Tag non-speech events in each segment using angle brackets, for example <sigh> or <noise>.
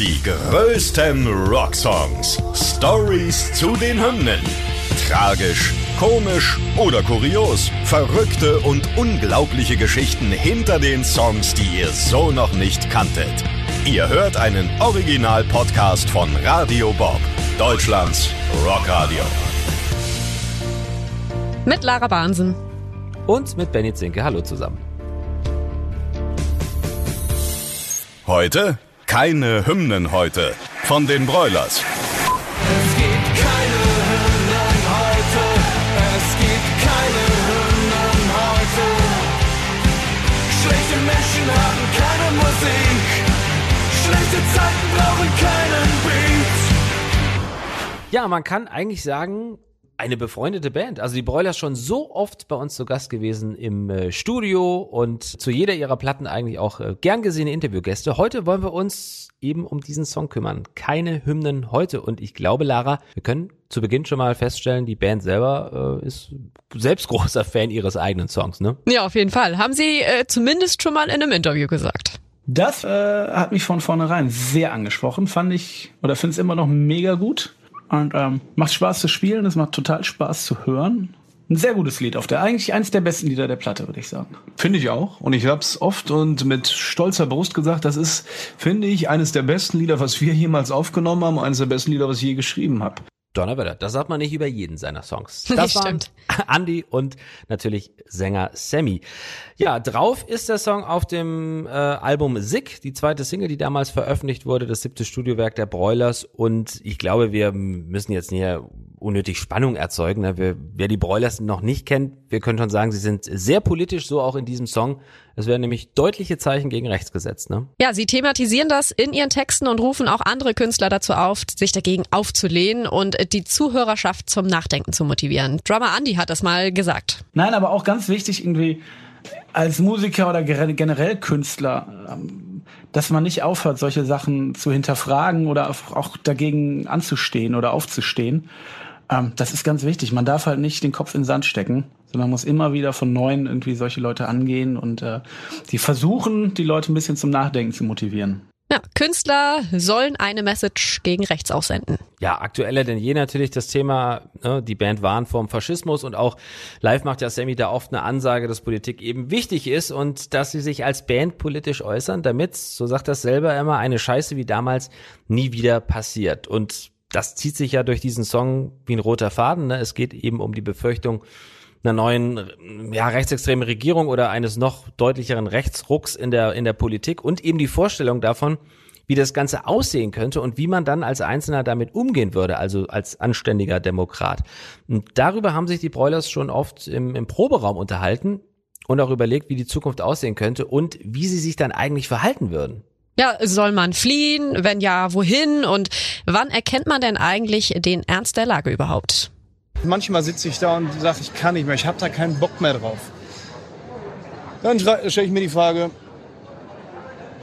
Die größten Rocksongs. Stories zu den Hymnen. Tragisch, komisch oder kurios. Verrückte und unglaubliche Geschichten hinter den Songs, die ihr so noch nicht kanntet. Ihr hört einen Original-Podcast von Radio Bob, Deutschlands Rockradio. Mit Lara Bahnsen. Und mit Benny Zinke. Hallo zusammen. Heute keine Hymnen heute von den Broilers. Es gibt keine Hymnen heute. Es gibt keine Hymnen heute. Schlechte Menschen haben keine Musik. Schlechte Zeiten brauchen keinen Beat. Ja, man kann eigentlich sagen, eine befreundete Band. Also die Broilers schon so oft bei uns zu Gast gewesen im äh, Studio und zu jeder ihrer Platten eigentlich auch äh, gern gesehene Interviewgäste. Heute wollen wir uns eben um diesen Song kümmern. Keine Hymnen heute. Und ich glaube, Lara, wir können zu Beginn schon mal feststellen, die Band selber äh, ist selbst großer Fan ihres eigenen Songs, ne? Ja, auf jeden Fall. Haben Sie äh, zumindest schon mal in einem Interview gesagt. Das äh, hat mich von vornherein sehr angesprochen, fand ich, oder finde es immer noch mega gut. Und ähm, macht Spaß zu spielen, es macht total Spaß zu hören. Ein sehr gutes Lied auf der, eigentlich eines der besten Lieder der Platte, würde ich sagen. Finde ich auch. Und ich habe es oft und mit stolzer Brust gesagt, das ist, finde ich, eines der besten Lieder, was wir jemals aufgenommen haben, eines der besten Lieder, was ich je geschrieben habe. Donnerwetter, das sagt man nicht über jeden seiner Songs. <laughs> Das waren stimmt. Andy und natürlich Sänger Sammy. Ja, drauf ist der Song auf dem äh, Album Sick, die zweite Single, die damals veröffentlicht wurde, das siebte Studiowerk der Broilers. Und ich glaube, wir müssen jetzt nicht unnötig Spannung erzeugen. Ne? Wir, wer die Broilers noch nicht kennt, wir können schon sagen, sie sind sehr politisch, so auch in diesem Song. Es werden nämlich deutliche Zeichen gegen rechts gesetzt. Ne? Ja, Sie thematisieren das in Ihren Texten und rufen auch andere Künstler dazu auf, sich dagegen aufzulehnen und die Zuhörerschaft zum Nachdenken zu motivieren. Drummer Andy hat das mal gesagt. Nein, aber auch ganz wichtig irgendwie als Musiker oder generell Künstler, ähm, dass man nicht aufhört, solche Sachen zu hinterfragen oder auch dagegen anzustehen oder aufzustehen. Ähm, Das ist ganz wichtig. Man darf halt nicht den Kopf in den Sand stecken, sondern muss immer wieder von Neuem irgendwie solche Leute angehen und äh, die versuchen, die Leute ein bisschen zum Nachdenken zu motivieren. Ja, Künstler sollen eine Message gegen rechts aussenden. Ja, aktueller denn je natürlich das Thema, ne, die Band warnt vorm Faschismus und auch live macht ja Sammy da oft eine Ansage, dass Politik eben wichtig ist und dass sie sich als Band politisch äußern, damit, so sagt das selber immer, eine Scheiße wie damals nie wieder passiert. Und das zieht sich ja durch diesen Song wie ein roter Faden. Ne? Es geht eben um die Befürchtung einer neuen, ja, rechtsextremen Regierung oder eines noch deutlicheren Rechtsrucks in der, in der Politik und eben die Vorstellung davon, wie das Ganze aussehen könnte und wie man dann als Einzelner damit umgehen würde, also als anständiger Demokrat. Und darüber haben sich die Broilers schon oft im, im Proberaum unterhalten und auch überlegt, wie die Zukunft aussehen könnte und wie sie sich dann eigentlich verhalten würden. Ja, soll man fliehen? Wenn ja, wohin? Und wann erkennt man denn eigentlich den Ernst der Lage überhaupt? Manchmal sitze ich da und sage, ich kann nicht mehr, ich habe da keinen Bock mehr drauf. Dann stelle ich mir die Frage,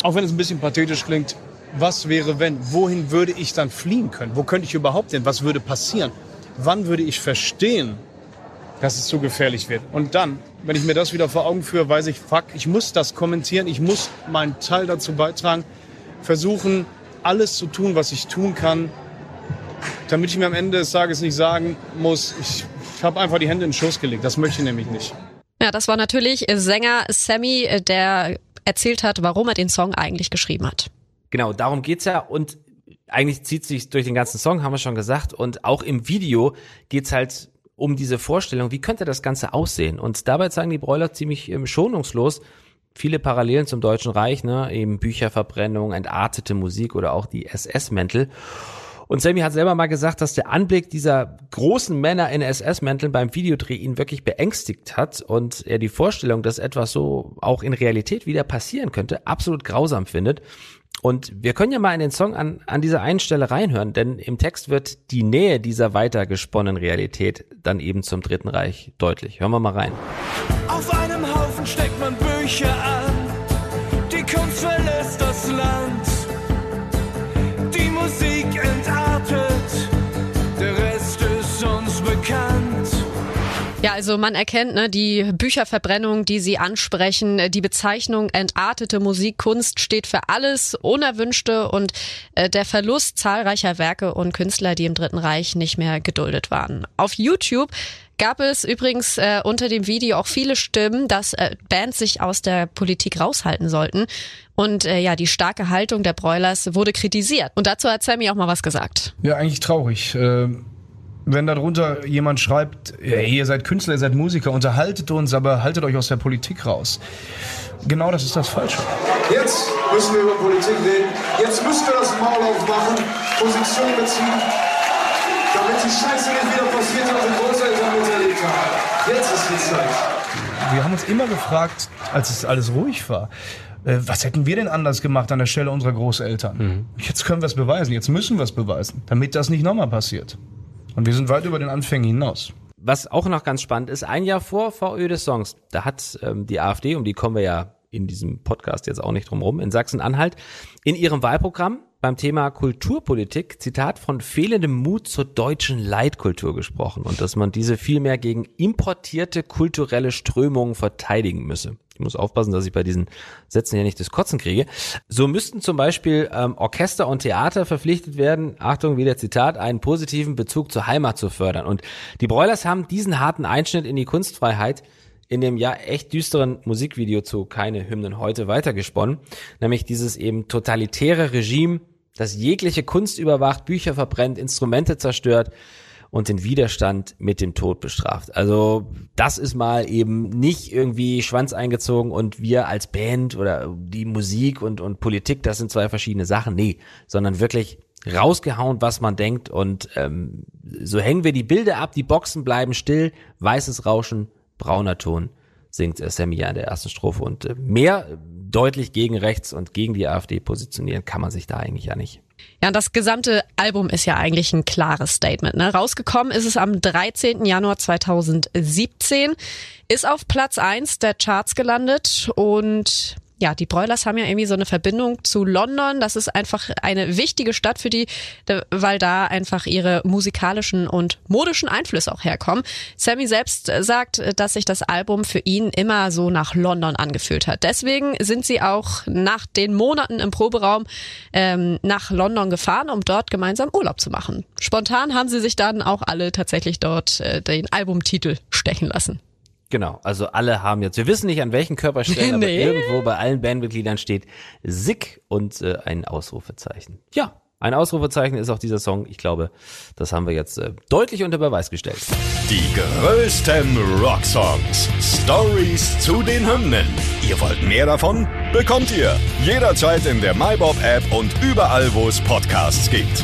auch wenn es ein bisschen pathetisch klingt, was wäre wenn? Wohin würde ich dann fliehen können? Wo könnte ich überhaupt hin? Was würde passieren? Wann würde ich verstehen, dass es zu gefährlich wird? Und dann, wenn ich mir das wieder vor Augen führe, weiß ich, fuck, ich muss das kommentieren, ich muss meinen Teil dazu beitragen, versuchen, alles zu tun, was ich tun kann, damit ich mir am Ende des Tages nicht sagen muss, ich, ich habe einfach die Hände in den Schoß gelegt. Das möchte ich nämlich nicht. Ja, das war natürlich Sänger Sammy, der erzählt hat, warum er den Song eigentlich geschrieben hat. Genau, darum geht's ja und eigentlich zieht sich durch den ganzen Song, haben wir schon gesagt, und auch im Video geht's halt um diese Vorstellung, wie könnte das Ganze aussehen? Und dabei zeigen die Broiler ziemlich ähm, schonungslos viele Parallelen zum Deutschen Reich, ne, eben Bücherverbrennung, entartete Musik oder auch die SS-Mäntel. Und Sammy hat selber mal gesagt, dass der Anblick dieser großen Männer in SS-Mänteln beim Videodreh ihn wirklich beängstigt hat und er die Vorstellung, dass etwas so auch in Realität wieder passieren könnte, absolut grausam findet. Und wir können ja mal in den Song an, an dieser einen Stelle reinhören, denn im Text wird die Nähe dieser weitergesponnen Realität dann eben zum Dritten Reich deutlich. Hören wir mal rein. Auf einem Haufen steckt man Bücher an. Die Kunst verlässt das Land. Also man erkennt ne, die Bücherverbrennung, die Sie ansprechen. Die Bezeichnung entartete Musikkunst steht für alles Unerwünschte und äh, der Verlust zahlreicher Werke und Künstler, die im Dritten Reich nicht mehr geduldet waren. Auf YouTube gab es übrigens äh, unter dem Video auch viele Stimmen, dass äh, Bands sich aus der Politik raushalten sollten. Und äh, ja, die starke Haltung der Broilers wurde kritisiert. Und dazu hat Sammy auch mal was gesagt. Ja, eigentlich traurig. Äh, wenn darunter jemand schreibt, hey, ihr seid Künstler, ihr seid Musiker, unterhaltet uns, aber haltet euch aus der Politik raus. Genau das ist das Falsche. Jetzt müssen wir über Politik reden. Jetzt müssen wir das Maul aufmachen, Position beziehen, damit die Scheiße nicht wieder passiert, was unsere Großeltern miterlebt haben. Jetzt ist die Zeit. Wir haben uns immer gefragt, als es alles ruhig war, äh, was hätten wir denn anders gemacht an der Stelle unserer Großeltern? Jetzt können wir es beweisen, jetzt müssen wir es beweisen, damit das nicht nochmal passiert. Und wir sind weit über den Anfängen hinaus. Was auch noch ganz spannend ist, ein Jahr vor VÖ des Songs, da hat ähm, die AfD, um die kommen wir ja in diesem Podcast jetzt auch nicht drum rum, in Sachsen-Anhalt, in ihrem Wahlprogramm beim Thema Kulturpolitik, Zitat, von fehlendem Mut zur deutschen Leitkultur gesprochen und dass man diese vielmehr gegen importierte kulturelle Strömungen verteidigen müsse. Ich muss aufpassen, dass ich bei diesen Sätzen ja nicht das Kotzen kriege. So müssten zum Beispiel ähm, Orchester und Theater verpflichtet werden, Achtung, wieder Zitat, einen positiven Bezug zur Heimat zu fördern. Und die Broilers haben diesen harten Einschnitt in die Kunstfreiheit in dem ja echt düsteren Musikvideo zu Keine Hymnen heute weitergesponnen, nämlich dieses eben totalitäre Regime, das jegliche Kunst überwacht, Bücher verbrennt, Instrumente zerstört und den Widerstand mit dem Tod bestraft. Also das ist mal eben nicht irgendwie Schwanz eingezogen und wir als Band oder die Musik und, und Politik, das sind zwei verschiedene Sachen. Nee, sondern wirklich rausgehauen, was man denkt und ähm, so hängen wir die Bilder ab, die Boxen bleiben still, weißes Rauschen, brauner Ton singt äh, Sammy ja in der ersten Strophe und äh, mehr deutlich gegen rechts und gegen die AfD positionieren kann man sich da eigentlich ja nicht. Ja, das gesamte Album ist ja eigentlich ein klares Statement. Ne? Rausgekommen ist es am 13. Januar 2017, ist auf Platz eins der Charts gelandet und ja, die Broilers haben ja irgendwie so eine Verbindung zu London. Das ist einfach eine wichtige Stadt für die, weil da einfach ihre musikalischen und modischen Einflüsse auch herkommen. Sammy selbst sagt, dass sich das Album für ihn immer so nach London angefühlt hat. Deswegen sind sie auch nach den Monaten im Proberaum ähm, nach London gefahren, um dort gemeinsam Urlaub zu machen. Spontan haben sie sich dann auch alle tatsächlich dort äh, den Albumtitel stechen lassen. Genau, also alle haben jetzt, wir wissen nicht an welchen Körperstellen, <laughs> aber Nee. irgendwo bei allen Bandmitgliedern steht Sick und äh, ein Ausrufezeichen. Ja, ein Ausrufezeichen ist auch dieser Song. Ich glaube, das haben wir jetzt äh, deutlich unter Beweis gestellt. Die größten Rocksongs. Stories zu den Hymnen. Ihr wollt mehr davon? Bekommt ihr jederzeit in der MyBob-App und überall, wo es Podcasts gibt.